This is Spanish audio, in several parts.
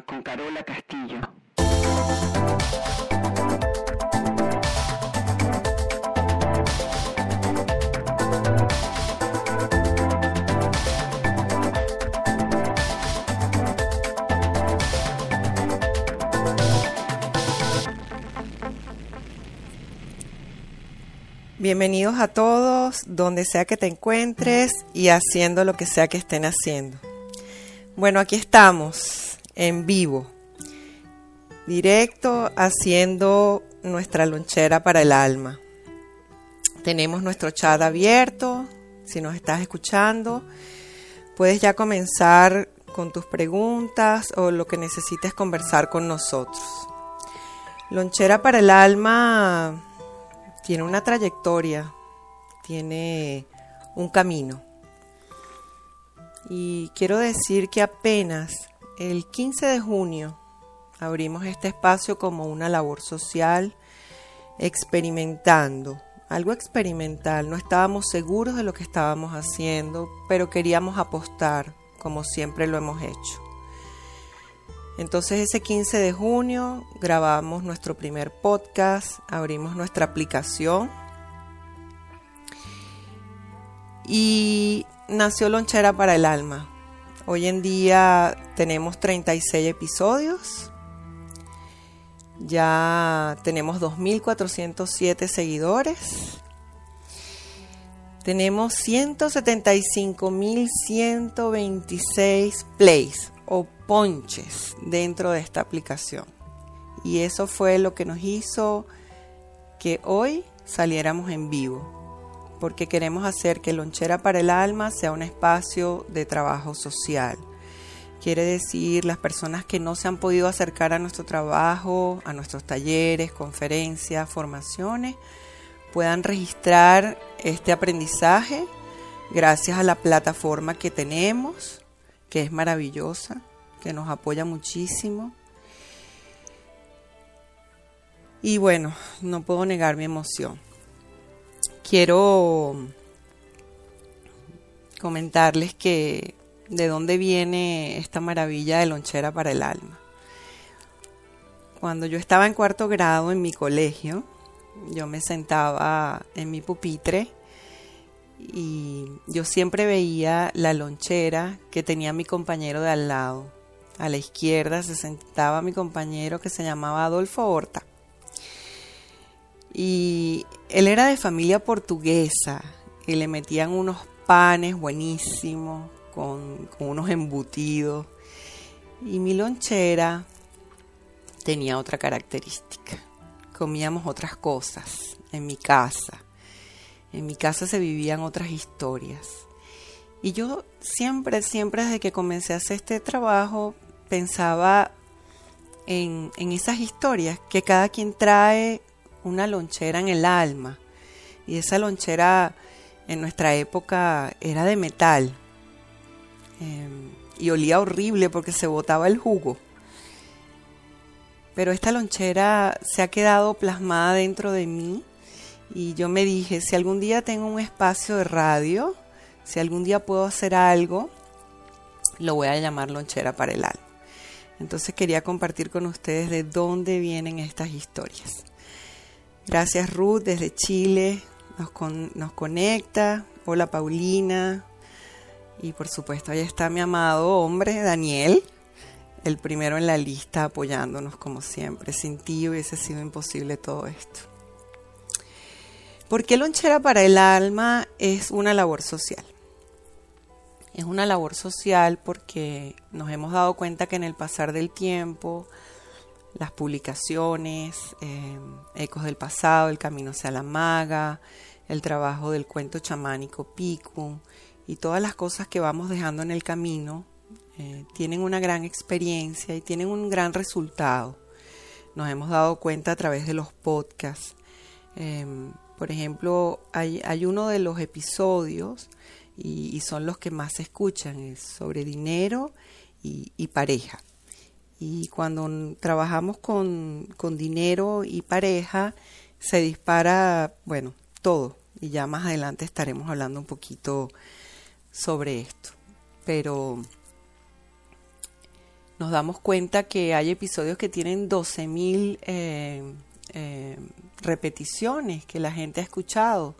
con Carola Castillo. Bienvenidos a todos, donde sea que te encuentres y haciendo lo que sea que estén haciendo. Bueno, aquí estamos, en vivo, directo, haciendo nuestra lonchera para el alma. Tenemos nuestro chat abierto, si nos estás escuchando, puedes ya comenzar con tus preguntas o lo que necesites conversar con nosotros. Lonchera para el alma tiene una trayectoria, tiene un camino. Y quiero decir que apenas el 15 de junio abrimos este espacio como una labor social, experimentando, algo experimental. No estábamos seguros de lo que estábamos haciendo, pero queríamos apostar, como siempre lo hemos hecho. Entonces ese 15 de junio grabamos nuestro primer podcast, abrimos nuestra aplicación y nació Lonchera para el Alma. Hoy en día tenemos 36 episodios, ya tenemos 2.407 seguidores, tenemos 175.126 plays o ponches dentro de esta aplicación. Y eso fue lo que nos hizo que hoy saliéramos en vivo, porque queremos hacer que Lonchera para el Alma sea un espacio de trabajo social. Quiere decir las personas que no se han podido acercar a nuestro trabajo, a nuestros talleres, conferencias, formaciones, puedan registrar este aprendizaje gracias a la plataforma que tenemos que es maravillosa, que nos apoya muchísimo. Y bueno, no puedo negar mi emoción. Quiero comentarles que de dónde viene esta maravilla de lonchera para el alma. Cuando yo estaba en cuarto grado en mi colegio, yo me sentaba en mi pupitre y yo siempre veía la lonchera que tenía mi compañero de al lado. A la izquierda se sentaba mi compañero que se llamaba Adolfo Horta. Y él era de familia portuguesa y le metían unos panes buenísimos con, unos embutidos. Y mi lonchera tenía otra característica. Comíamos otras cosas en mi casa en mi casa se vivían otras historias. Y yo siempre, siempre desde que comencé a hacer este trabajo, pensaba en, esas historias, que cada quien trae una lonchera en el alma. Y esa lonchera en nuestra época era de metal. Em, y olía horrible porque se botaba el jugo. Pero esta lonchera se ha quedado plasmada dentro de mí y yo me dije, si algún día tengo un espacio de radio, si algún día puedo hacer algo, lo voy a llamar lonchera para el alma. Entonces quería compartir con ustedes de dónde vienen estas historias. Gracias Ruth desde Chile, nos, nos conecta. Hola Paulina. Y por supuesto, ahí está mi amado hombre, Daniel, el primero en la lista apoyándonos como siempre. Sin ti hubiese sido imposible todo esto. ¿Por qué lonchera para el alma es una labor social? Es una labor social porque nos hemos dado cuenta que en el pasar del tiempo, las publicaciones, eh, Ecos del Pasado, El Camino hacia la Maga, el trabajo del cuento chamánico Piku y todas las cosas que vamos dejando en el camino eh, tienen una gran experiencia y tienen un gran resultado. Nos hemos dado cuenta a través de los podcasts. Em, por ejemplo, hay, uno de los episodios, y, son los que más se escuchan, es sobre dinero y, pareja. Y cuando trabajamos con, con dinero y pareja, se dispara, bueno, todo. Y ya más adelante estaremos hablando un poquito sobre esto. Pero nos damos cuenta que hay episodios que tienen 12.000 eh, eh, repeticiones que la gente ha escuchado.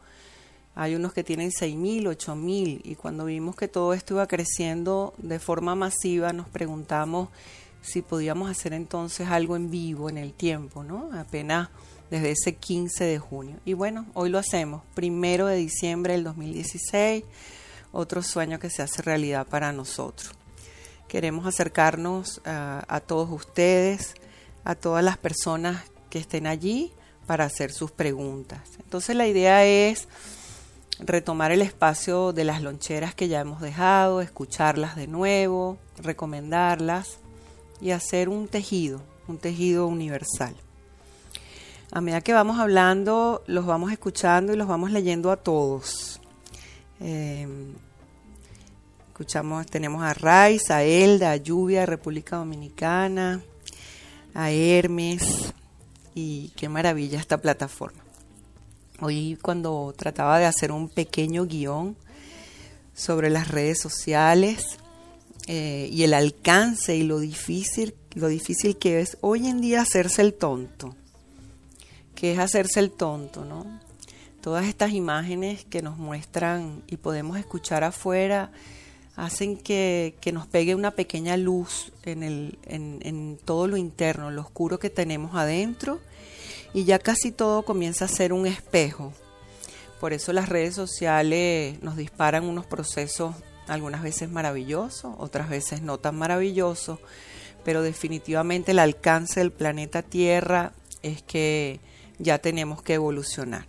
Hay unos que tienen 6.000, 8.000 y cuando vimos que todo esto iba creciendo de forma masiva nos preguntamos si podíamos hacer entonces algo en vivo en el tiempo, ¿no? Apenas desde ese 15 de junio. Y bueno, hoy lo hacemos, primero de diciembre del 2016, otro sueño que se hace realidad para nosotros. Queremos acercarnos a, a todos ustedes, a todas las personas que estén allí para hacer sus preguntas. Entonces la idea es retomar el espacio de las loncheras que ya hemos dejado, escucharlas de nuevo, recomendarlas y hacer un tejido, un tejido universal. A medida que vamos hablando, los vamos escuchando y los vamos leyendo a todos. Eh, escuchamos, tenemos a Raiz, a Elda, a Lluvia, República Dominicana, a Hermes, y qué maravilla esta plataforma. Hoy cuando trataba de hacer un pequeño guion sobre las redes sociales, eh, y el alcance y lo difícil, lo difícil que es hoy en día hacerse el tonto. que es hacerse el tonto, no? Todas estas imágenes que nos muestran y podemos escuchar afuera hacen que, nos pegue una pequeña luz en, el, en todo lo interno, lo oscuro que tenemos adentro, y ya casi todo comienza a ser un espejo. Por eso las redes sociales nos disparan unos procesos algunas veces maravilloso, otras veces no tan maravilloso, pero definitivamente el alcance del planeta Tierra es que ya tenemos que evolucionar.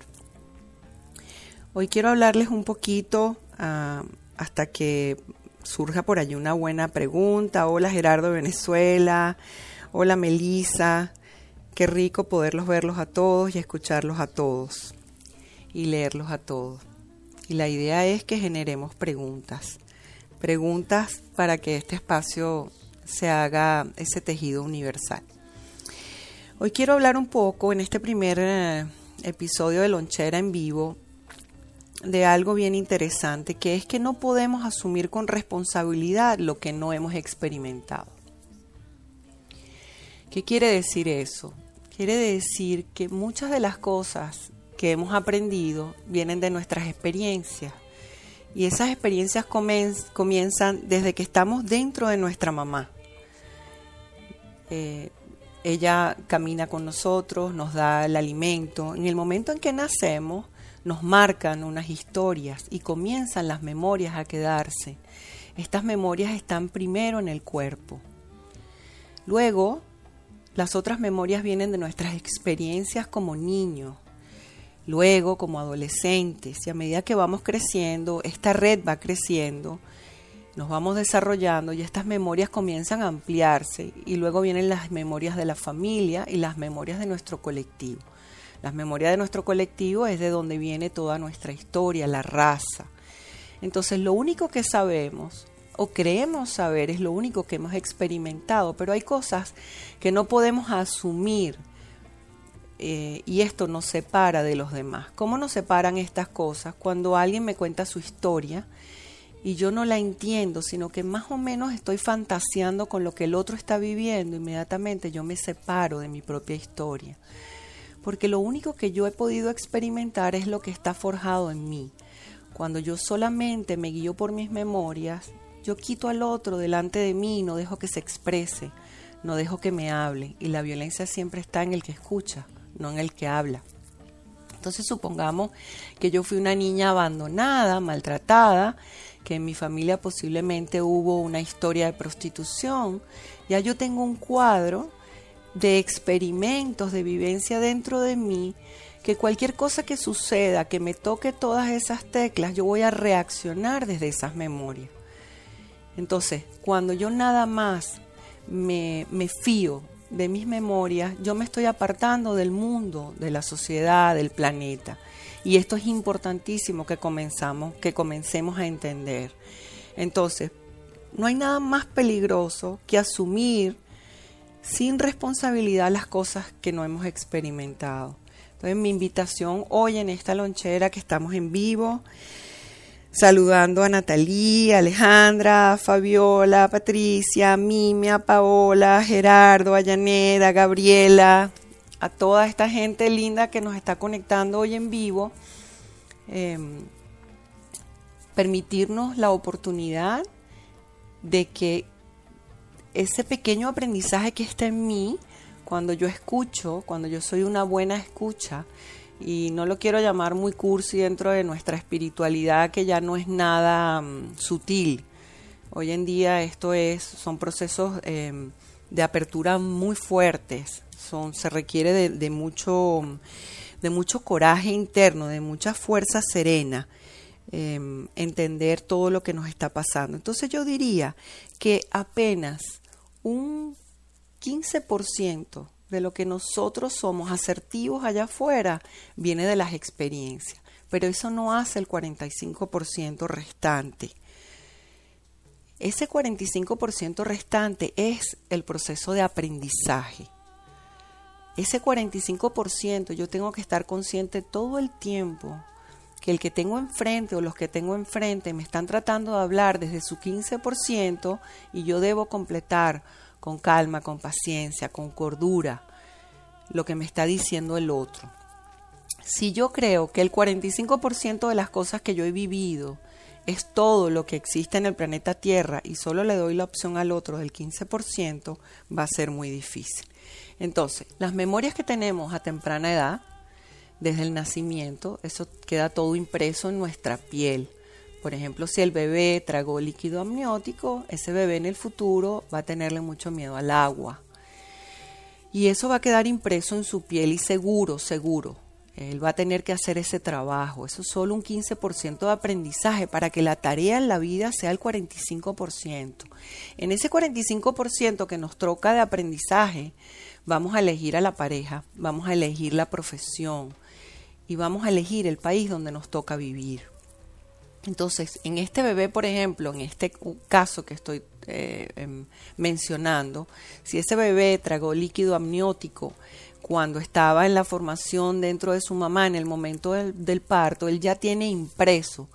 Hoy quiero hablarles un poquito ah, hasta que surja por allí una buena pregunta. Hola Gerardo Venezuela, hola Melisa, qué rico poderlos verlos a todos y escucharlos a todos y leerlos a todos. Y la idea es que generemos preguntas preguntas para que este espacio se haga ese tejido universal. Hoy quiero hablar un poco en este primer eh, episodio de Lonchera en vivo de algo bien interesante, que es que no podemos asumir con responsabilidad lo que no hemos experimentado. ¿Qué quiere decir eso? Quiere decir que muchas de las cosas que hemos aprendido vienen de nuestras experiencias y esas experiencias comienzan desde que estamos dentro de nuestra mamá. Eh, ella camina con nosotros, nos da el alimento. En el momento en que nacemos, nos marcan unas historias y comienzan las memorias a quedarse. Estas memorias están primero en el cuerpo. Luego, las otras memorias vienen de nuestras experiencias como niños, Luego, como adolescentes, y a medida que vamos creciendo, esta red va creciendo, nos vamos desarrollando y estas memorias comienzan a ampliarse y luego vienen las memorias de la familia y las memorias de nuestro colectivo. Las memorias de nuestro colectivo es de donde viene toda nuestra historia, la raza. Entonces lo único que sabemos o creemos saber es lo único que hemos experimentado, pero hay cosas que no podemos asumir eh, y esto nos separa de los demás. ¿Cómo nos separan estas cosas? Cuando alguien me cuenta su historia y yo no la entiendo, sino que más o menos estoy fantaseando con lo que el otro está viviendo, inmediatamente yo me separo de mi propia historia. Porque lo único que yo he podido experimentar es lo que está forjado en mí. Cuando yo solamente me guío por mis memorias, yo quito al otro delante de mí, no dejo que se exprese, no dejo que me hable. Y la violencia siempre está en el que escucha no en el que habla. Entonces supongamos que yo fui una niña abandonada, maltratada, que en mi familia posiblemente hubo una historia de prostitución. Ya yo tengo un cuadro de experimentos, de vivencia dentro de mí, que cualquier cosa que suceda, que me toque todas esas teclas, yo voy a reaccionar desde esas memorias. Entonces, cuando yo nada más me, me fío de mis memorias, yo me estoy apartando del mundo, de la sociedad, del planeta. Y esto es importantísimo que comenzamos, que comencemos a entender. Entonces, no hay nada más peligroso que asumir sin responsabilidad las cosas que no hemos experimentado. Entonces, mi invitación hoy en esta lonchera que estamos en vivo, saludando a Natalie, Alejandra, Fabiola, Patricia, Mimia, Paola, Gerardo, Ayaneda, Gabriela, a toda esta gente linda que nos está conectando hoy en vivo. Em, permitirnos la oportunidad de que ese pequeño aprendizaje que está en mí, cuando yo escucho, cuando yo soy una buena escucha, y no lo quiero llamar muy cursi dentro de nuestra espiritualidad que ya no es nada mm, sutil. Hoy en día esto es, son procesos em, de apertura muy fuertes, son, se requiere de, mucho, de mucho coraje interno, de mucha fuerza serena, em, entender todo lo que nos está pasando. Entonces yo diría que apenas un 15% de lo que nosotros somos asertivos allá afuera viene de las experiencias, pero eso no hace el 45% restante. Ese 45% restante es el proceso de aprendizaje. Ese 45% yo tengo que estar consciente todo el tiempo que el que tengo enfrente o los que tengo enfrente me están tratando de hablar desde su 15% y yo debo completar con calma, con paciencia, con cordura, lo que me está diciendo el otro. Si yo creo que el 45% de las cosas que yo he vivido es todo lo que existe en el planeta Tierra y solo le doy la opción al otro del 15%, va a ser muy difícil. Entonces, las memorias que tenemos a temprana edad, desde el nacimiento, eso queda todo impreso en nuestra piel. Por ejemplo, si el bebé tragó líquido amniótico, ese bebé en el futuro va a tenerle mucho miedo al agua. Y eso va a quedar impreso en su piel y seguro, seguro. Él va a tener que hacer ese trabajo. Eso es solo un 15% de aprendizaje para que la tarea en la vida sea el 45%. En ese 45% que nos troca de aprendizaje, vamos a elegir a la pareja, vamos a elegir la profesión y vamos a elegir el país donde nos toca vivir. Entonces, en este bebé, por ejemplo, en este caso que estoy eh, em, mencionando, si ese bebé tragó líquido amniótico cuando estaba en la formación dentro de su mamá en el momento del, del parto, él ya tiene impreso.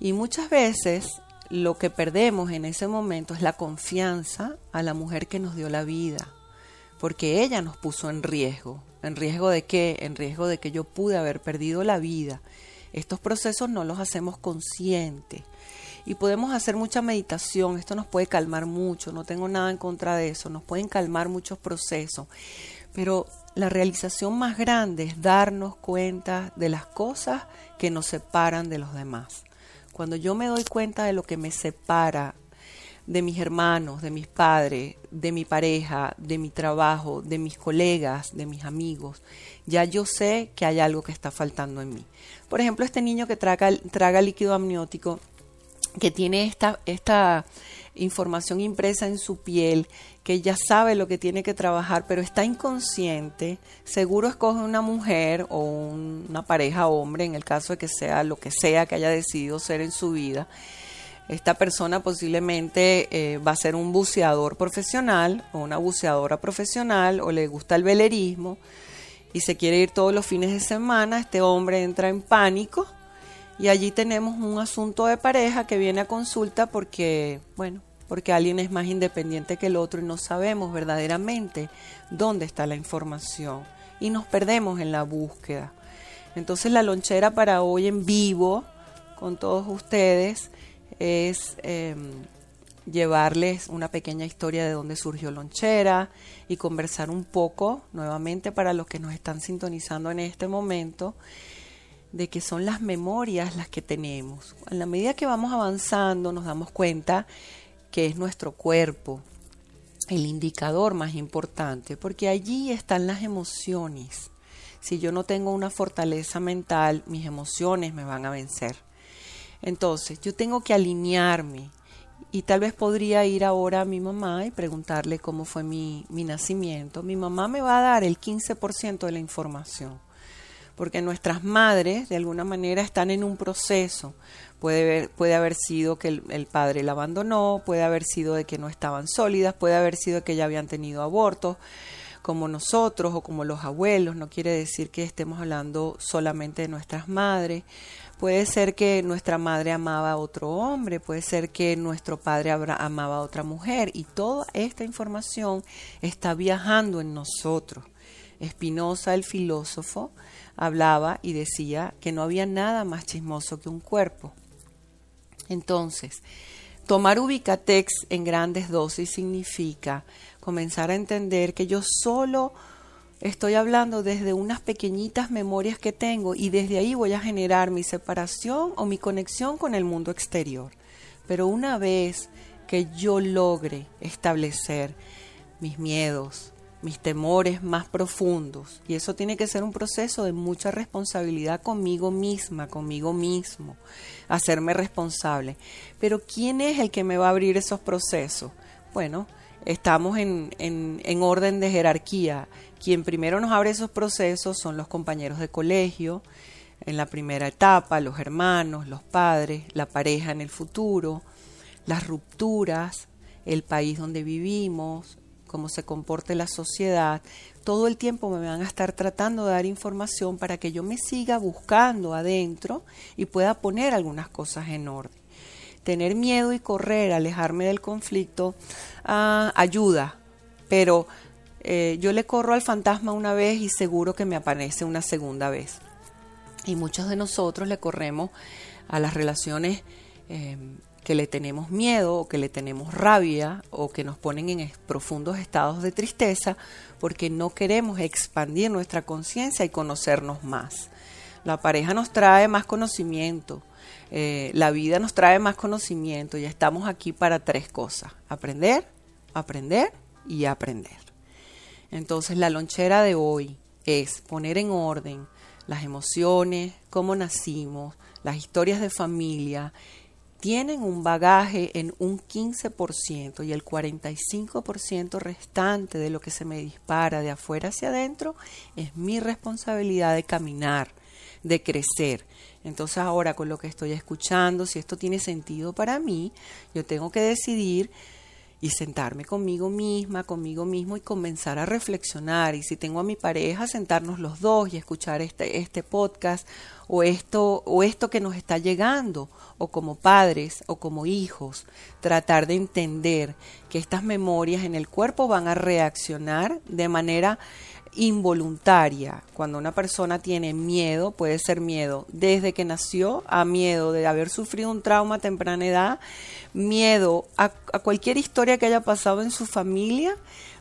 Y muchas veces lo que perdemos en ese momento es la confianza a la mujer que nos dio la vida, porque ella nos puso en riesgo. ¿En riesgo de qué? En riesgo de que yo pude haber perdido la vida estos procesos no los hacemos conscientes. Y podemos hacer mucha meditación, esto nos puede calmar mucho, no tengo nada en contra de eso, nos pueden calmar muchos procesos. Pero la realización más grande es darnos cuenta de las cosas que nos separan de los demás. Cuando yo me doy cuenta de lo que me separa de mis hermanos, de mis padres, de mi pareja, de mi trabajo, de mis colegas, de mis amigos, ya yo sé que hay algo que está faltando en mí. Por ejemplo, este niño que traga, traga líquido amniótico, que tiene esta, esta información impresa en su piel, que ya sabe lo que tiene que trabajar, pero está inconsciente, seguro escoge una mujer o una pareja hombre, en el caso de que sea lo que sea que haya decidido ser en su vida. Esta persona posiblemente eh, va a ser un buceador profesional o una buceadora profesional o le gusta el velerismo y se quiere ir todos los fines de semana, este hombre entra en pánico y allí tenemos un asunto de pareja que viene a consulta porque, bueno, porque alguien es más independiente que el otro y no sabemos verdaderamente dónde está la información y nos perdemos en la búsqueda. Entonces la lonchera para hoy en vivo con todos ustedes es em, llevarles una pequeña historia de dónde surgió Lonchera y conversar un poco nuevamente para los que nos están sintonizando en este momento de que son las memorias las que tenemos. En la medida que vamos avanzando nos damos cuenta que es nuestro cuerpo el indicador más importante, porque allí están las emociones. Si yo no tengo una fortaleza mental, mis emociones me van a vencer. Entonces, yo tengo que alinearme y tal vez podría ir ahora a mi mamá y preguntarle cómo fue mi, mi nacimiento. Mi mamá me va a dar el 15% de la información, porque nuestras madres de alguna manera están en un proceso. Puede, haber sido que el, el, padre la abandonó, puede haber sido de que no estaban sólidas, puede haber sido de que ya habían tenido abortos. como nosotros o como los abuelos, no quiere decir que estemos hablando solamente de nuestras madres. Puede ser que nuestra madre amaba a otro hombre, puede ser que nuestro padre amaba a otra mujer y toda esta información está viajando en nosotros. Spinoza, el filósofo, hablaba y decía que no había nada más chismoso que un cuerpo. Entonces, tomar Ubicatex en grandes dosis significa comenzar a entender que yo solo estoy hablando desde unas pequeñitas memorias que tengo y desde ahí voy a generar mi separación o mi conexión con el mundo exterior. Pero una vez que yo logre establecer mis miedos, mis temores más profundos. Y eso tiene que ser un proceso de mucha responsabilidad conmigo misma, conmigo mismo, hacerme responsable. Pero ¿quién es el que me va a abrir esos procesos? Bueno, estamos en, en, orden de jerarquía. Quien primero nos abre esos procesos son los compañeros de colegio, en la primera etapa, los hermanos, los padres, la pareja en el futuro, las rupturas, el país donde vivimos, cómo se comporte la sociedad, todo el tiempo me van a estar tratando de dar información para que yo me siga buscando adentro y pueda poner algunas cosas en orden. Tener miedo y correr, alejarme del conflicto, ah, ayuda, pero eh, yo le corro al fantasma una vez y seguro que me aparece una segunda vez. Y muchos de nosotros le corremos a las relaciones eh, que le tenemos miedo o que le tenemos rabia o que nos ponen en profundos estados de tristeza porque no queremos expandir nuestra conciencia y conocernos más. La pareja nos trae más conocimiento, eh, la vida nos trae más conocimiento y estamos aquí para tres cosas, aprender, aprender y aprender. Entonces la lonchera de hoy es poner en orden las emociones, cómo nacimos, las historias de familia tienen un bagaje en un 15% y el 45% restante de lo que se me dispara de afuera hacia adentro es mi responsabilidad de caminar, de crecer. Entonces ahora con lo que estoy escuchando, si esto tiene sentido para mí, yo tengo que decidir y sentarme conmigo misma, conmigo mismo y comenzar a reflexionar. Y si tengo a mi pareja, sentarnos los dos y escuchar este, este podcast o esto, o esto que nos está llegando, o como padres o como hijos, tratar de entender que estas memorias en el cuerpo van a reaccionar de manera involuntaria. Cuando una persona tiene miedo, puede ser miedo desde que nació, a miedo de haber sufrido un trauma a temprana edad, miedo a, a, cualquier historia que haya pasado en su familia,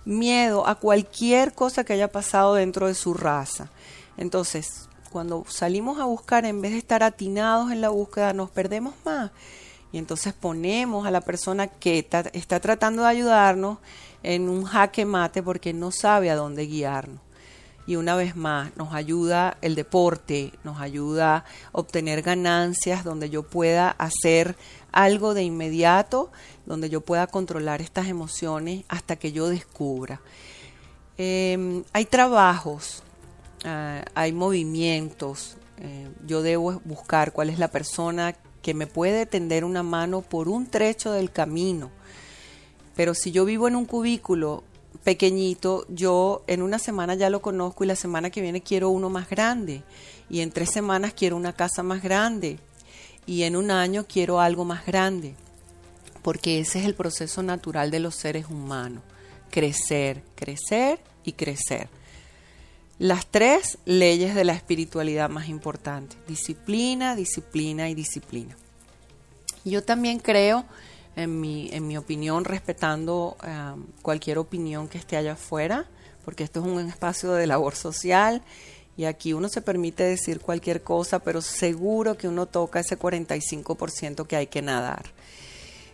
miedo a cualquier cosa que haya pasado dentro de su raza. Entonces, cuando salimos a buscar, en vez de estar atinados en la búsqueda, nos perdemos más. Y entonces ponemos a la persona que está tratando de ayudarnos en un jaque mate porque no sabe a dónde guiarnos. Y una vez más, nos ayuda el deporte, nos ayuda a obtener ganancias donde yo pueda hacer algo de inmediato, donde yo pueda controlar estas emociones hasta que yo descubra. Em, hay trabajos Ah, hay movimientos, eh, yo debo buscar cuál es la persona que me puede tender una mano por un trecho del camino. Pero si yo vivo en un cubículo pequeñito, yo en una semana ya lo conozco y la semana que viene quiero uno más grande. Y en tres semanas quiero una casa más grande. Y en un año quiero algo más grande. Porque ese es el proceso natural de los seres humanos. Crecer, crecer y crecer las tres leyes de la espiritualidad más importantes. Disciplina, disciplina y disciplina. Yo también creo, en mi, en mi opinión, respetando um, cualquier opinión que esté allá afuera, porque esto es un espacio de labor social y aquí uno se permite decir cualquier cosa, pero seguro que uno toca ese 45% que hay que nadar.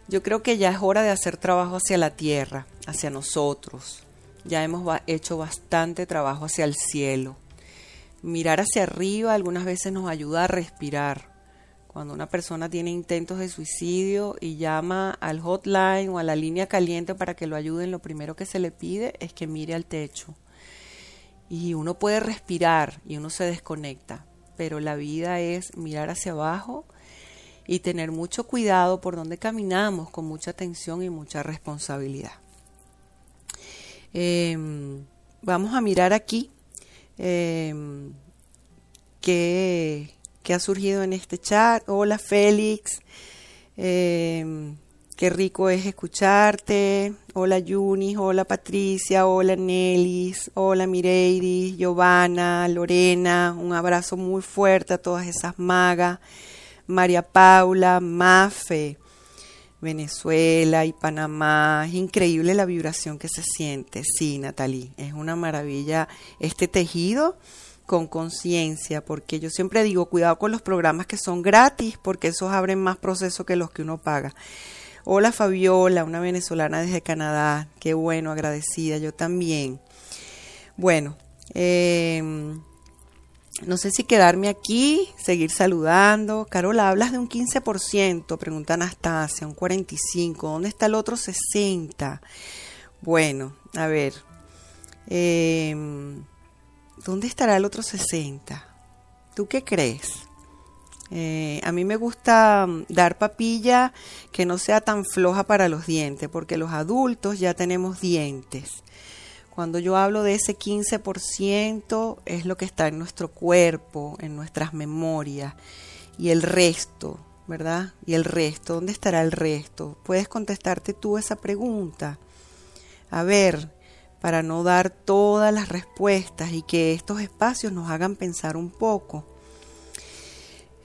Yo creo que ya es hora de hacer trabajo hacia la tierra, hacia nosotros, ya hemos hecho bastante trabajo hacia el cielo. Mirar hacia arriba algunas veces nos ayuda a respirar. Cuando una persona tiene intentos de suicidio y llama al hotline o a la línea caliente para que lo ayuden, lo primero que se le pide es que mire al techo. Y uno puede respirar y uno se desconecta, pero la vida es mirar hacia abajo y tener mucho cuidado por donde caminamos con mucha atención y mucha responsabilidad. Em, vamos a mirar aquí em, qué, ha surgido en este chat. Hola Félix, em, qué rico es escucharte. Hola Yunis, hola Patricia, hola Nelis, hola Mireidis, Giovanna, Lorena, un abrazo muy fuerte a todas esas magas. María Paula, Mafe, Venezuela y Panamá. Es increíble la vibración que se siente. Sí, Natalie, es una maravilla este tejido con conciencia, porque yo siempre digo, cuidado con los programas que son gratis, porque esos abren más procesos que los que uno paga. Hola Fabiola, una venezolana desde Canadá. Qué bueno, agradecida, yo también. Bueno, eh, no sé si quedarme aquí, seguir saludando. Carola, hablas de un 15%, pregunta Anastasia, un 45%. ¿Dónde está el otro 60%? Bueno, a ver. Em, ¿Dónde estará el otro 60%? ¿Tú qué crees? Eh, a mí me gusta mm, dar papilla que no sea tan floja para los dientes, porque los adultos ya tenemos dientes. Cuando yo hablo de ese 15% es lo que está en nuestro cuerpo, en nuestras memorias y el resto, ¿verdad? Y el resto, ¿dónde estará el resto? Puedes contestarte tú esa pregunta. A ver, para no dar todas las respuestas y que estos espacios nos hagan pensar un poco.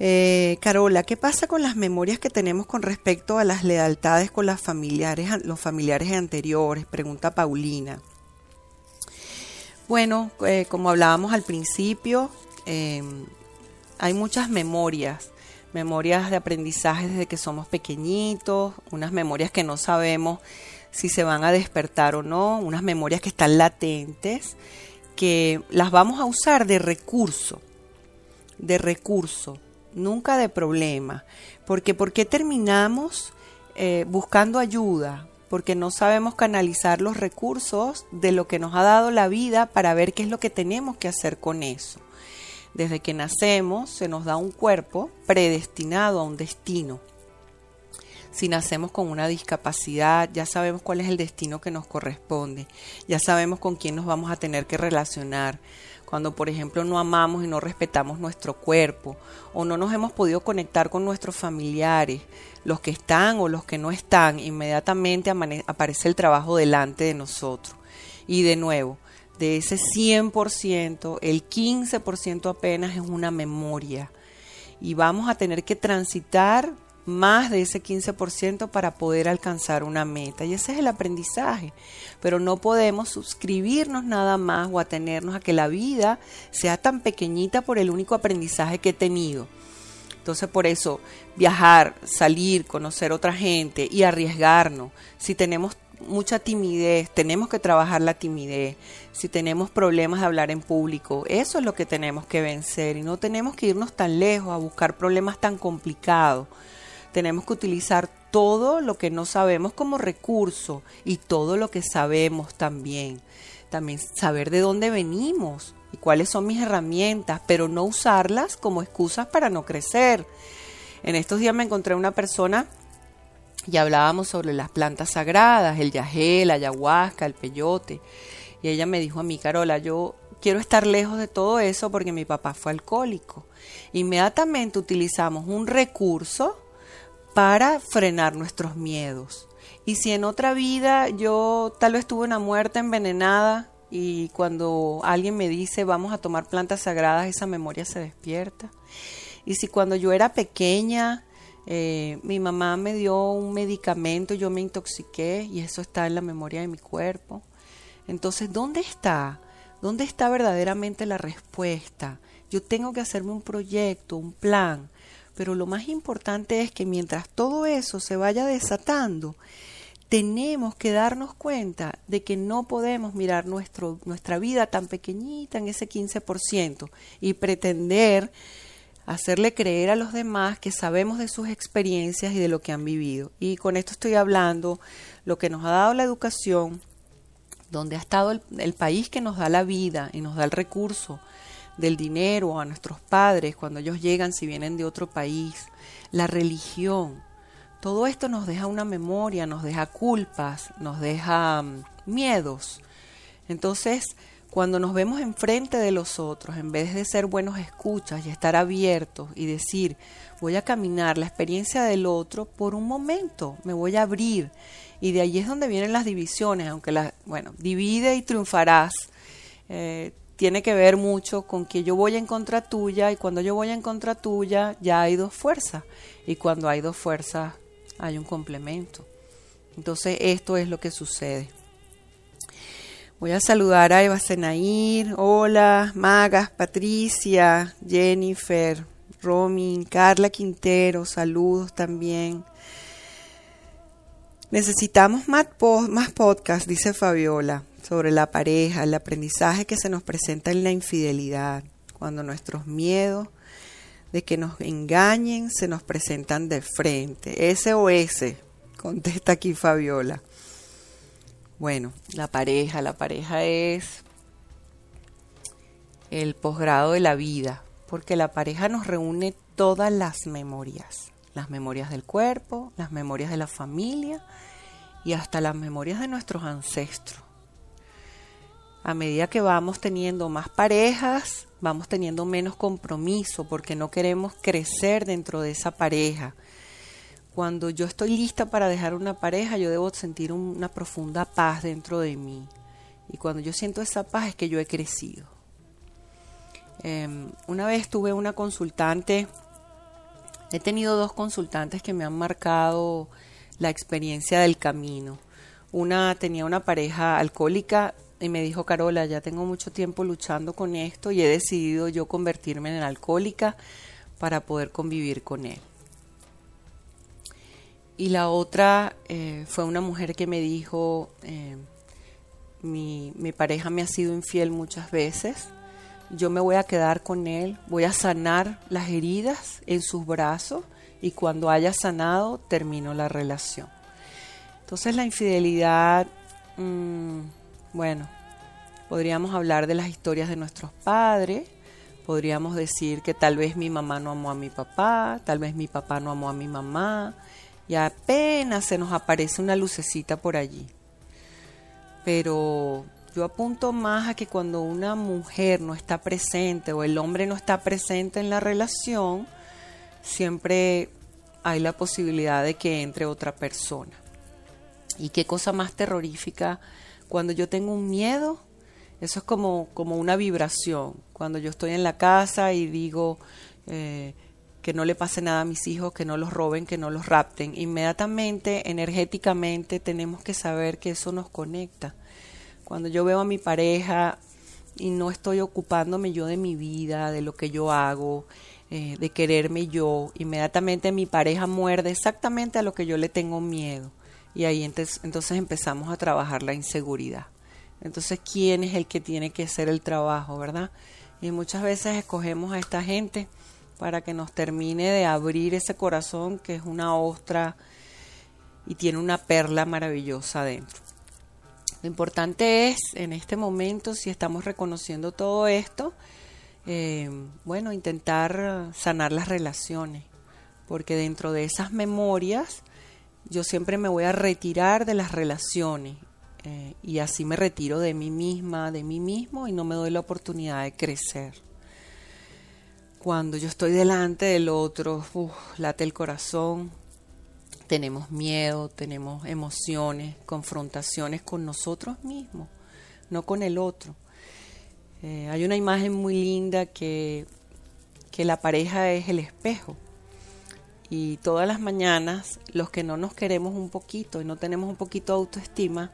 Eh, Carola, ¿qué pasa con las memorias que tenemos con respecto a las lealtades con las familiares, los familiares anteriores? Pregunta Paulina. Bueno, eh, como hablábamos al principio, em, hay muchas memorias, memorias de aprendizaje desde que somos pequeñitos, unas memorias que no sabemos si se van a despertar o no, unas memorias que están latentes, que las vamos a usar de recurso, de recurso, nunca de problema, porque ¿por qué terminamos eh, buscando ayuda? porque no sabemos canalizar los recursos de lo que nos ha dado la vida para ver qué es lo que tenemos que hacer con eso. Desde que nacemos se nos da un cuerpo predestinado a un destino. Si nacemos con una discapacidad, ya sabemos cuál es el destino que nos corresponde, ya sabemos con quién nos vamos a tener que relacionar, cuando por ejemplo no amamos y no respetamos nuestro cuerpo o no nos hemos podido conectar con nuestros familiares, los que están o los que no están, inmediatamente aparece el trabajo delante de nosotros. Y de nuevo, de ese 100%, el 15% apenas es una memoria. Y vamos a tener que transitar más de ese 15% para poder alcanzar una meta. Y ese es el aprendizaje. Pero no podemos suscribirnos nada más o atenernos a que la vida sea tan pequeñita por el único aprendizaje que he tenido. Entonces por eso viajar, salir, conocer otra gente y arriesgarnos. Si tenemos mucha timidez, tenemos que trabajar la timidez. Si tenemos problemas de hablar en público, eso es lo que tenemos que vencer y no tenemos que irnos tan lejos a buscar problemas tan complicados tenemos que utilizar todo lo que no sabemos como recurso y todo lo que sabemos también. También saber de dónde venimos y cuáles son mis herramientas, pero no usarlas como excusas para no crecer. En estos días me encontré una persona y hablábamos sobre las plantas sagradas, el yagé, la ayahuasca, el peyote. Y ella me dijo a mí, Carola, yo quiero estar lejos de todo eso porque mi papá fue alcohólico. Inmediatamente utilizamos un recurso para frenar nuestros miedos. Y si en otra vida yo tal vez tuve una muerte envenenada y cuando alguien me dice vamos a tomar plantas sagradas, esa memoria se despierta. Y si cuando yo era pequeña eh, mi mamá me dio un medicamento, yo me intoxiqué y eso está en la memoria de mi cuerpo. Entonces, ¿dónde está? ¿Dónde está verdaderamente la respuesta? Yo tengo que hacerme un proyecto, un plan pero lo más importante es que mientras todo eso se vaya desatando, tenemos que darnos cuenta de que no podemos mirar nuestro, nuestra vida tan pequeñita en ese 15% y pretender hacerle creer a los demás que sabemos de sus experiencias y de lo que han vivido. Y con esto estoy hablando lo que nos ha dado la educación, donde ha estado el, el país que nos da la vida y nos da el recurso del dinero a nuestros padres cuando ellos llegan si vienen de otro país, la religión. Todo esto nos deja una memoria, nos deja culpas, nos deja mm, miedos. Entonces, Cuando nos vemos enfrente de los otros, en vez de ser buenos escuchas y estar abiertos y decir, voy a caminar la experiencia del otro por un momento, me voy a abrir. Y de ahí es donde vienen las divisiones, aunque la, bueno, divide y triunfarás. Eh, tiene que ver mucho con que yo voy en contra tuya y cuando yo voy en contra tuya ya hay dos fuerzas y cuando hay dos fuerzas hay un complemento. Entonces esto es lo que sucede. Voy a saludar a Eva Senair, hola, Magas, Patricia, Jennifer, Romin, Carla Quintero, saludos también. Necesitamos más, más podcasts, dice Fabiola, sobre la pareja, el aprendizaje que se nos presenta en la infidelidad, cuando nuestros miedos de que nos engañen se nos presentan de frente. SOS, contesta aquí Fabiola. Bueno, la pareja, la pareja es el posgrado de la vida, porque la pareja nos reúne todas las memorias, las memorias del cuerpo, las memorias de la familia y hasta las memorias de nuestros ancestros. A medida que vamos teniendo más parejas, vamos teniendo menos compromiso porque no queremos crecer dentro de esa pareja cuando yo estoy lista para dejar una pareja, yo debo sentir una profunda paz dentro de mí. Y cuando yo siento esa paz es que yo he crecido. Em, una vez tuve una consultante, he tenido dos consultantes que me han marcado la experiencia del camino. Una tenía una pareja alcohólica y me dijo, Carola, ya tengo mucho tiempo luchando con esto y he decidido yo convertirme en alcohólica para poder convivir con él. Y la otra eh, fue una mujer que me dijo, eh, mi, mi pareja me ha sido infiel muchas veces, yo me voy a quedar con él, voy a sanar las heridas en sus brazos y cuando haya sanado termino la relación. Entonces la infidelidad, mm, bueno, podríamos hablar de las historias de nuestros padres, podríamos decir que tal vez mi mamá no amó a mi papá, tal vez mi papá no amó a mi mamá, y apenas se nos aparece una lucecita por allí. Pero yo apunto más a que cuando una mujer no está presente o el hombre no está presente en la relación, siempre hay la posibilidad de que entre otra persona. Y qué cosa más terrorífica cuando yo tengo un miedo, eso es como, como una vibración. Cuando yo estoy en la casa y digo, eh, que no le pase nada a mis hijos, que no los roben, que no los rapten. Inmediatamente, energéticamente, tenemos que saber que eso nos conecta. Cuando yo veo a mi pareja y no estoy ocupándome yo de mi vida, de lo que yo hago, eh, de quererme yo, inmediatamente mi pareja muerde exactamente a lo que yo le tengo miedo. Y ahí entonces, entonces empezamos a trabajar la inseguridad. Entonces, ¿quién es el que tiene que hacer el trabajo, verdad? Y muchas veces escogemos a esta gente para que nos termine de abrir ese corazón que es una ostra y tiene una perla maravillosa dentro. Lo importante es, en este momento, si estamos reconociendo todo esto, eh, bueno, intentar sanar las relaciones, porque dentro de esas memorias yo siempre me voy a retirar de las relaciones eh, y así me retiro de mí misma, de mí mismo y no me doy la oportunidad de crecer cuando yo estoy delante del otro, late el corazón, tenemos miedo, tenemos emociones, confrontaciones con nosotros mismos, no con el otro. Eh, hay una imagen muy linda que, que la pareja es el espejo. Y todas las mañanas, los que no nos queremos un poquito y no tenemos un poquito de autoestima,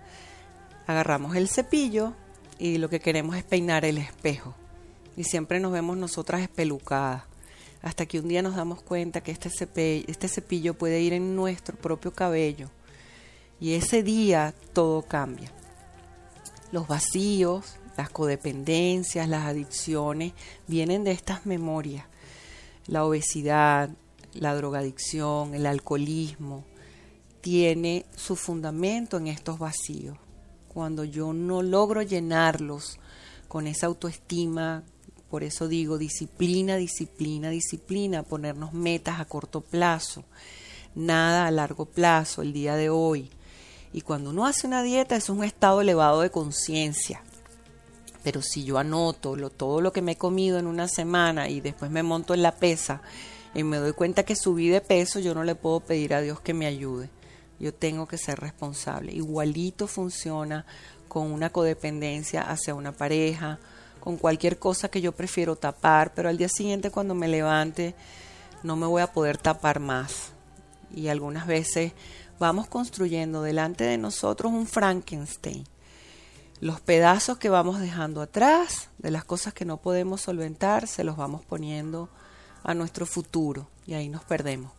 agarramos el cepillo y lo que queremos es peinar el espejo y siempre nos vemos nosotras espelucadas. Hasta que un día nos damos cuenta que este cepillo, este cepillo puede ir en nuestro propio cabello. Y ese día todo cambia. Los vacíos, las codependencias, las adicciones vienen de estas memorias. La obesidad, la drogadicción, el alcoholismo, tiene su fundamento en estos vacíos. Cuando yo no logro llenarlos con esa autoestima, por eso digo disciplina, disciplina, disciplina, ponernos metas a corto plazo, nada a largo plazo, el día de hoy. Y cuando uno hace una dieta es un estado elevado de conciencia. Pero si yo anoto todo lo que me he comido en una semana y después me monto en la pesa y me doy cuenta que subí de peso, yo no le puedo pedir a Dios que me ayude. Yo tengo que ser responsable. Igualito funciona con una codependencia hacia una pareja, con cualquier cosa que yo prefiero tapar, pero al día siguiente cuando me levante no me voy a poder tapar más. Y algunas veces vamos construyendo delante de nosotros un Frankenstein los pedazos que vamos dejando atrás, de las cosas que no podemos solventar, se los vamos poniendo a nuestro futuro y ahí nos perdemos.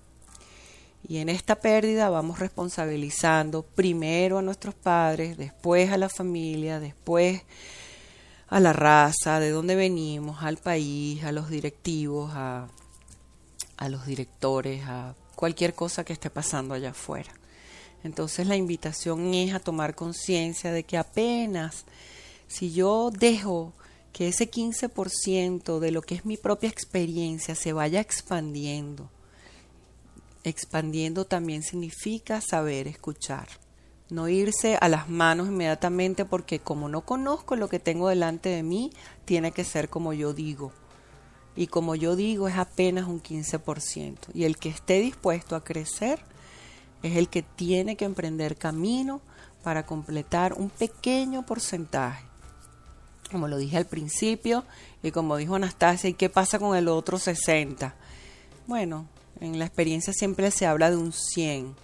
Y en esta pérdida vamos responsabilizando primero a nuestros padres, después a la familia, después a la raza, de dónde venimos, al país, a los directivos, a, a los directores, a cualquier cosa que esté pasando allá afuera. Entonces la invitación es a tomar conciencia de que apenas si yo dejo que ese 15% de lo que es mi propia experiencia se vaya expandiendo, expandiendo también significa saber escuchar, no irse a las manos inmediatamente porque como no conozco lo que tengo delante de mí, tiene que ser como yo digo. Y como yo digo es apenas un 15%. Y el que esté dispuesto a crecer es el que tiene que emprender camino para completar un pequeño porcentaje. Como lo dije al principio y como dijo Anastasia, ¿y qué pasa con el otro 60? Bueno, en la experiencia siempre se habla de un 100.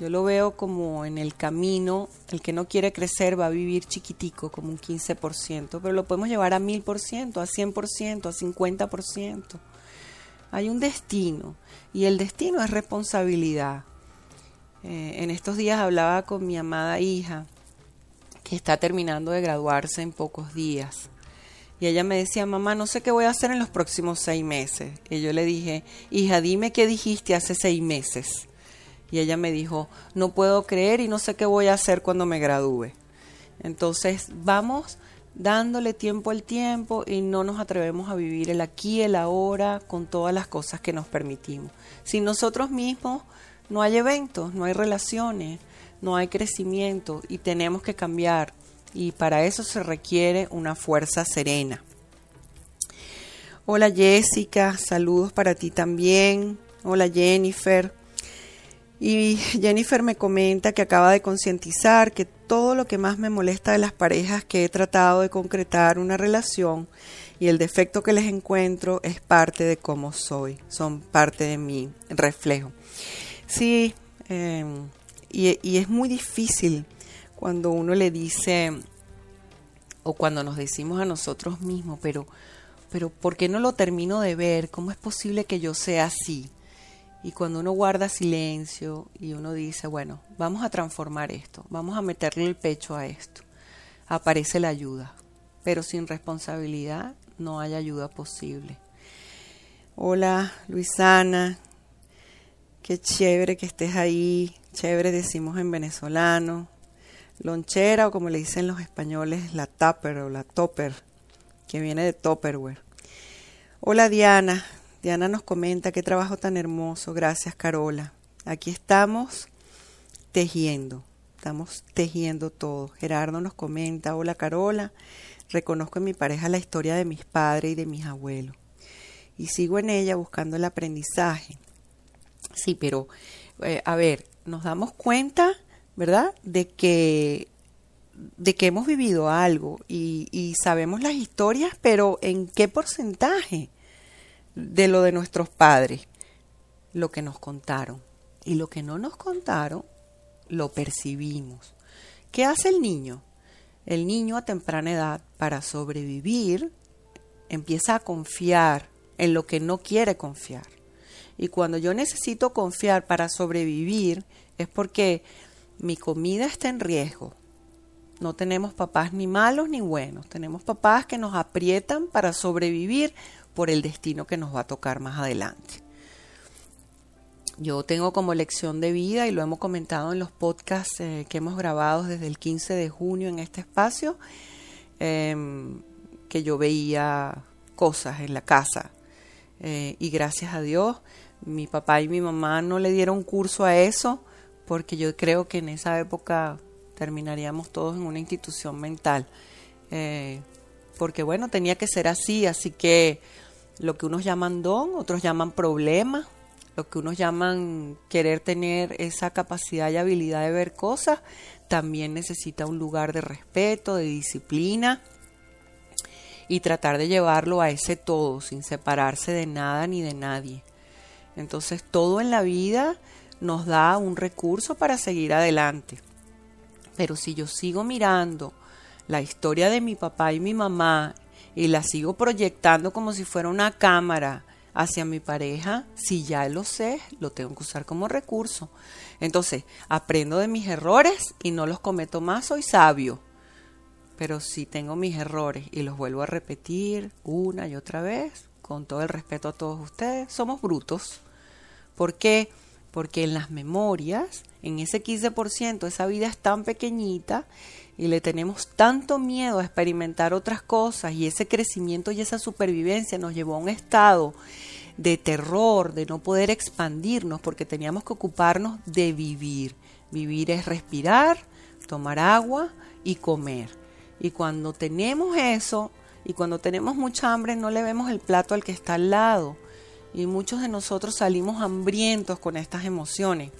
Yo lo veo como en el camino, el que no quiere crecer va a vivir chiquitico, como un 15%, pero lo podemos llevar a 1000%, a 100%, a 50%. Hay un destino y el destino es responsabilidad. Eh, en estos días hablaba con mi amada hija, que está terminando de graduarse en pocos días. Y ella me decía, mamá, no sé qué voy a hacer en los próximos seis meses. Y yo le dije, hija, dime qué dijiste hace seis meses. Y ella me dijo, no puedo creer y no sé qué voy a hacer cuando me gradúe. Entonces vamos dándole tiempo al tiempo y no nos atrevemos a vivir el aquí, el ahora, con todas las cosas que nos permitimos. Si nosotros mismos no hay eventos, no hay relaciones, no hay crecimiento y tenemos que cambiar y para eso se requiere una fuerza serena. Hola Jessica, saludos para ti también. Hola Jennifer. Y Jennifer me comenta que acaba de concientizar que todo lo que más me molesta de las parejas que he tratado de concretar una relación y el defecto que les encuentro es parte de cómo soy, son parte de mi reflejo. Sí, em, y, es muy difícil cuando uno le dice, o cuando nos decimos a nosotros mismos, pero, pero ¿por qué no lo termino de ver? ¿Cómo es posible que yo sea así? Y cuando uno guarda silencio y uno dice, bueno, vamos a transformar esto, vamos a meterle el pecho a esto, aparece la ayuda, pero sin responsabilidad no hay ayuda posible. Hola Luisana, Qué chévere que estés ahí. Chévere decimos en venezolano. Lonchera o como le dicen los españoles, la tupper o la topper, que viene de topperware. Hola Diana. Diana nos comenta qué trabajo tan hermoso. Gracias Carola. Aquí estamos tejiendo. Estamos tejiendo todo. Gerardo nos comenta, hola Carola. Reconozco en mi pareja la historia de mis padres y de mis abuelos. Y sigo en ella buscando el aprendizaje Sí, pero eh, a ver, nos damos cuenta, ¿verdad? De que de que hemos vivido algo y, y sabemos las historias, pero ¿en qué porcentaje de lo de nuestros padres? Lo que nos contaron. Y lo que no nos contaron, lo percibimos. ¿Qué hace el niño? El niño a temprana edad, para sobrevivir, empieza a confiar en lo que no quiere confiar. Y cuando yo necesito confiar para sobrevivir es porque mi comida está en riesgo. No tenemos papás ni malos ni buenos. Tenemos papás que nos aprietan para sobrevivir por el destino que nos va a tocar más adelante. Yo tengo como lección de vida, y lo hemos comentado en los podcasts eh, que hemos grabado desde el 15 de junio en este espacio, em, que yo veía cosas en la casa. Eh, y gracias a Dios mi papá y mi mamá no le dieron curso a eso porque yo creo que en esa época terminaríamos todos en una institución mental. Eh, porque bueno, tenía que ser así, así que lo que unos llaman don, otros llaman problema, lo que unos llaman querer tener esa capacidad y habilidad de ver cosas, también necesita un lugar de respeto, de disciplina y tratar de llevarlo a ese todo, sin separarse de nada ni de nadie. Entonces todo en la vida nos da un recurso para seguir adelante. Pero si yo sigo mirando la historia de mi papá y mi mamá y la sigo proyectando como si fuera una cámara hacia mi pareja, si ya lo sé, lo tengo que usar como recurso. Entonces, aprendo de mis errores y no los cometo más, soy sabio. Pero si tengo mis errores y los vuelvo a repetir una y otra vez, con todo el respeto a todos ustedes, somos brutos. ¿Por qué? Porque en las memorias, en ese 15%, esa vida es tan pequeñita y le tenemos tanto miedo a experimentar otras cosas y ese crecimiento y esa supervivencia nos llevó a un estado de terror, de no poder expandirnos, porque teníamos que ocuparnos de vivir. Vivir es respirar, tomar agua y comer. Y cuando tenemos eso, y cuando tenemos mucha hambre, no le vemos el plato al que está al lado. Y muchos de nosotros salimos hambrientos con estas emociones.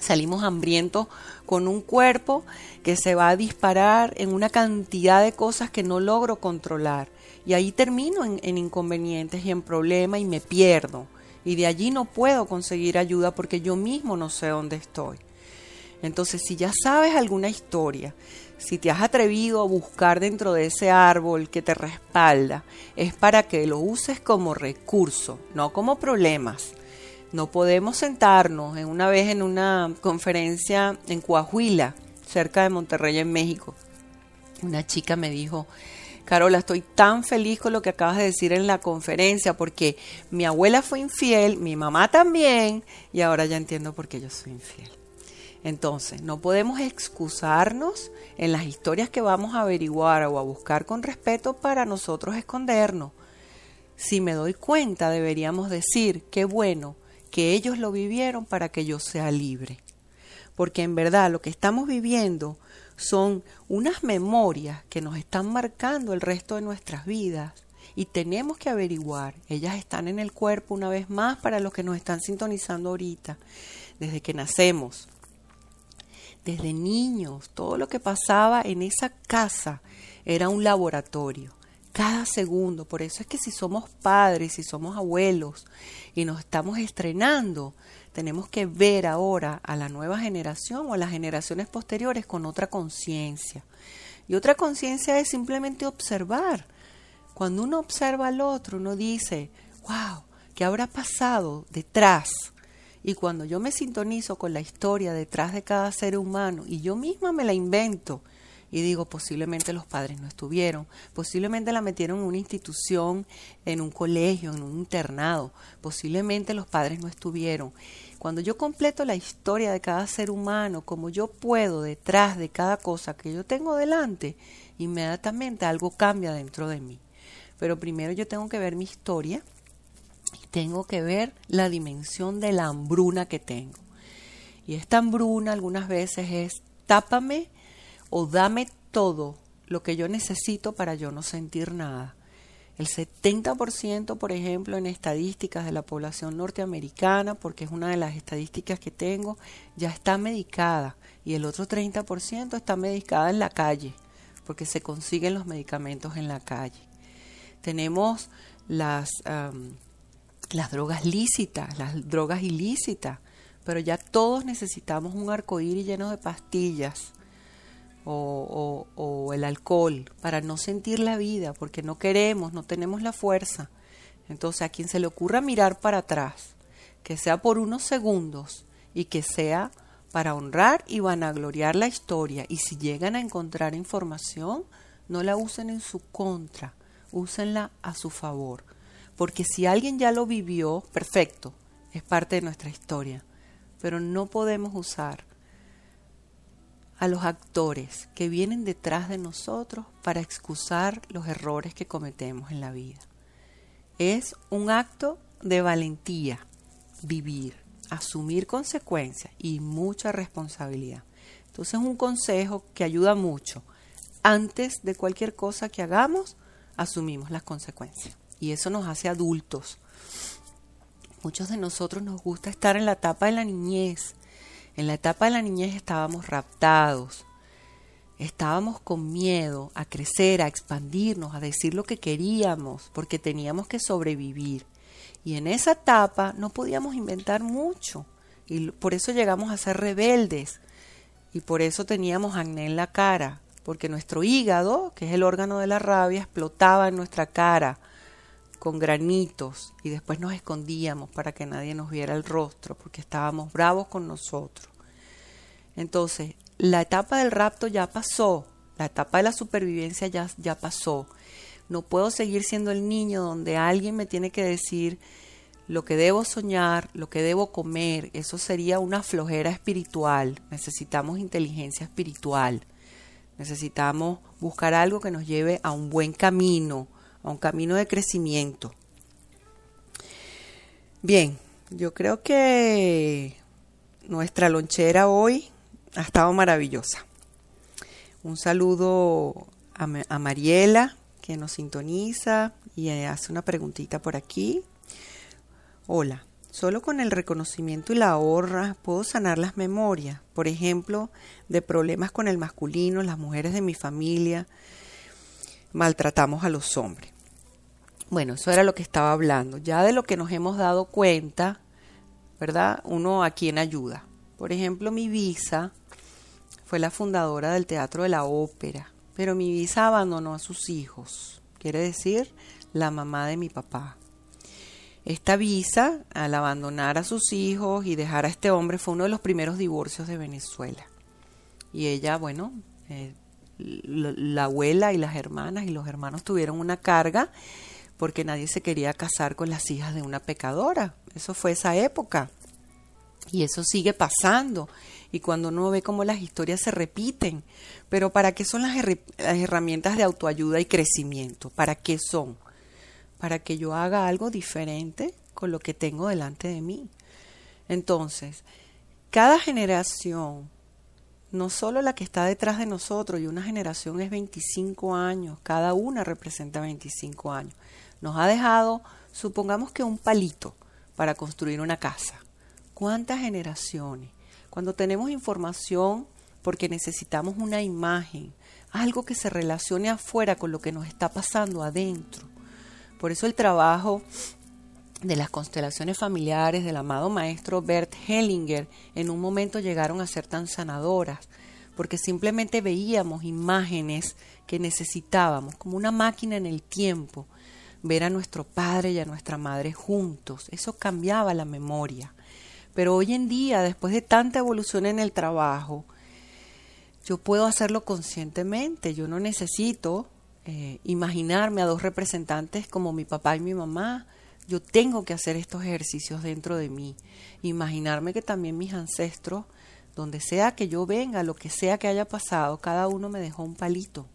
Salimos hambrientos con un cuerpo que se va a disparar en una cantidad de cosas que no logro controlar. Y ahí termino en, inconvenientes y en problemas y me pierdo. Y de allí no puedo conseguir ayuda porque yo mismo no sé dónde estoy. Entonces, si ya sabes alguna historia, si te has atrevido a buscar dentro de ese árbol que te respalda, es para que lo uses como recurso, no como problemas. No podemos sentarnos en una vez en una conferencia en Coahuila, cerca de Monterrey, en México. Una chica me dijo, Carola, estoy tan feliz con lo que acabas de decir en la conferencia porque mi abuela fue infiel, mi mamá también, y ahora ya entiendo por qué yo soy infiel. Entonces, no podemos excusarnos en las historias que vamos a averiguar o a buscar con respeto para nosotros escondernos. Si me doy cuenta, deberíamos decir, qué bueno, que ellos lo vivieron para que yo sea libre. Porque en verdad lo que estamos viviendo son unas memorias que nos están marcando el resto de nuestras vidas y tenemos que averiguar, ellas están en el cuerpo una vez más para los que nos están sintonizando ahorita, desde que nacemos, desde niños, todo lo que pasaba en esa casa era un laboratorio cada segundo. Por eso es que si somos padres, si somos abuelos y nos estamos estrenando, tenemos que ver ahora a la nueva generación o a las generaciones posteriores con otra conciencia. Y otra conciencia es simplemente observar. Cuando uno observa al otro, uno dice, wow, ¿qué habrá pasado detrás? Y cuando yo me sintonizo con la historia detrás de cada ser humano y yo misma me la invento, y digo, posiblemente los padres no estuvieron, posiblemente la metieron en una institución, en un colegio, en un internado, posiblemente los padres no estuvieron. Cuando yo completo la historia de cada ser humano, como yo puedo detrás de cada cosa que yo tengo delante, inmediatamente algo cambia dentro de mí. Pero primero yo tengo que ver mi historia tengo que ver la dimensión de la hambruna que tengo. Y esta hambruna algunas veces es tápame o dame todo lo que yo necesito para yo no sentir nada. El 70%, por ejemplo, en estadísticas de la población norteamericana, porque es una de las estadísticas que tengo, ya está medicada y el otro 30% está medicada en la calle, porque se consiguen los medicamentos en la calle. Tenemos las, las drogas lícitas, las drogas ilícitas, pero ya todos necesitamos un arcoíris lleno de pastillas o, el alcohol para no sentir la vida, porque no queremos, no tenemos la fuerza. Entonces a quien se le ocurra mirar para atrás, que sea por unos segundos y que sea para honrar y vanagloriar la historia. Y si llegan a encontrar información, no la usen en su contra, úsenla a su favor. Porque si alguien ya lo vivió, perfecto, es parte de nuestra historia. Pero no podemos usar a los actores que vienen detrás de nosotros para excusar los errores que cometemos en la vida. Es un acto de valentía vivir, asumir consecuencias y mucha responsabilidad. Entonces un consejo que ayuda mucho. Antes de cualquier cosa que hagamos, asumimos las consecuencias. Y eso nos hace adultos. Muchos de nosotros nos gusta estar en la etapa de la niñez. En la etapa de la niñez estábamos raptados, estábamos con miedo a crecer, a expandirnos, a decir lo que queríamos, porque teníamos que sobrevivir. Y en esa etapa no podíamos inventar mucho. Y por eso llegamos a ser rebeldes. Y por eso teníamos acné en la cara. Porque nuestro hígado, que es el órgano de la rabia, explotaba en nuestra cara con granitos y después nos escondíamos para que nadie nos viera el rostro porque estábamos bravos con nosotros. Entonces, la etapa del rapto ya pasó, la etapa de la supervivencia ya, ya pasó. No puedo seguir siendo el niño donde alguien me tiene que decir lo que debo soñar, lo que debo comer. Eso sería una flojera espiritual. Necesitamos inteligencia espiritual. Necesitamos buscar algo que nos lleve a un buen camino, a un camino de crecimiento. Bien, yo creo que nuestra lonchera hoy ha estado maravillosa. Un saludo a, Mariela, que nos sintoniza y hace una preguntita por aquí. Hola, solo con el reconocimiento y la ahorra puedo sanar las memorias, por ejemplo, de problemas con el masculino, las mujeres de mi familia, maltratamos a los hombres. Bueno, eso era lo que estaba hablando. Ya de lo que nos hemos dado cuenta, ¿verdad? Uno a quién ayuda. Por ejemplo, mi visa fue la fundadora del Teatro de la Ópera, pero mi visa abandonó a sus hijos, quiere decir, la mamá de mi papá. Esta visa, al abandonar a sus hijos y dejar a este hombre, fue uno de los primeros divorcios de Venezuela. Y ella, bueno, eh, la abuela y las hermanas y los hermanos tuvieron una carga porque nadie se quería casar con las hijas de una pecadora. Eso fue esa época. Y eso sigue pasando. Y cuando uno ve cómo las historias se repiten. Pero ¿para qué son las, herramientas de autoayuda y crecimiento? ¿Para qué son? Para que yo haga algo diferente con lo que tengo delante de mí. Entonces, cada generación, no solo la que está detrás de nosotros, y una generación es 25 años, cada una representa 25 años nos ha dejado, supongamos que un palito para construir una casa. ¿Cuántas generaciones? Cuando tenemos información porque necesitamos una imagen, algo que se relacione afuera con lo que nos está pasando adentro. Por eso el trabajo de las constelaciones familiares del amado maestro Bert Hellinger en un momento llegaron a ser tan sanadoras, porque simplemente veíamos imágenes que necesitábamos, como una máquina en el tiempo, ver a nuestro padre y a nuestra madre juntos. Eso cambiaba la memoria. Pero hoy en día, después de tanta evolución en el trabajo, yo puedo hacerlo conscientemente. Yo no necesito eh, imaginarme a dos representantes como mi papá y mi mamá. Yo tengo que hacer estos ejercicios dentro de mí. Imaginarme que también mis ancestros, donde sea que yo venga, lo que sea que haya pasado, cada uno me dejó un palito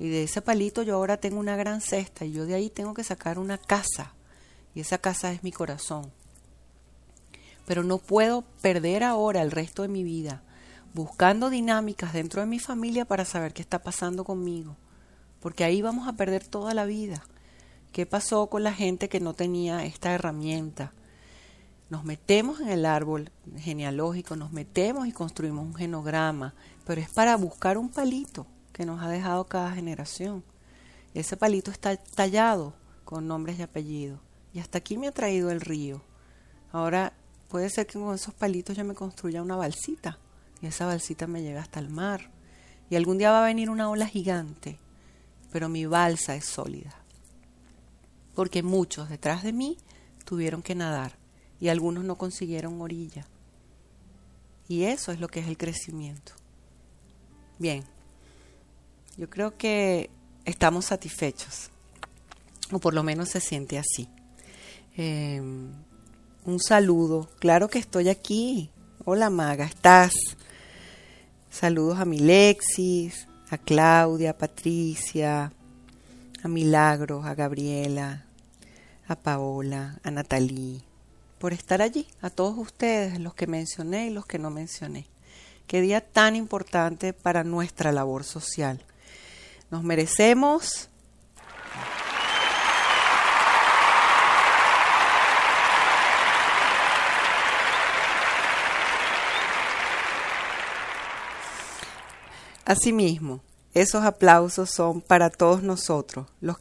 y de ese palito yo ahora tengo una gran cesta y yo de ahí tengo que sacar una casa. Y esa casa es mi corazón. Pero no puedo perder ahora el resto de mi vida buscando dinámicas dentro de mi familia para saber qué está pasando conmigo. Porque ahí vamos a perder toda la vida. ¿Qué pasó con la gente que no tenía esta herramienta? Nos metemos en el árbol genealógico, nos metemos y construimos un genograma, pero es para buscar un palito que nos ha dejado cada generación. Ese palito está tallado con nombres y apellidos. Y hasta aquí me ha traído el río. Ahora puede ser que con esos palitos yo me construya una balsita. Y esa balsita me llega hasta el mar. Y algún día va a venir una ola gigante. Pero mi balsa es sólida. Porque muchos detrás de mí tuvieron que nadar. Y algunos no consiguieron orilla. Y eso es lo que es el crecimiento. Bien, yo creo que estamos satisfechos, o por lo menos se siente así. Em, un saludo, claro que estoy aquí. Hola Maga, ¿estás? Saludos a Milexis, a Claudia, a Patricia, a Milagros, a Gabriela, a Paola, a Natalí, por estar allí, a todos ustedes, los que mencioné y los que no mencioné. Qué día tan importante para nuestra labor social nos merecemos. Asimismo, esos aplausos son para todos nosotros, los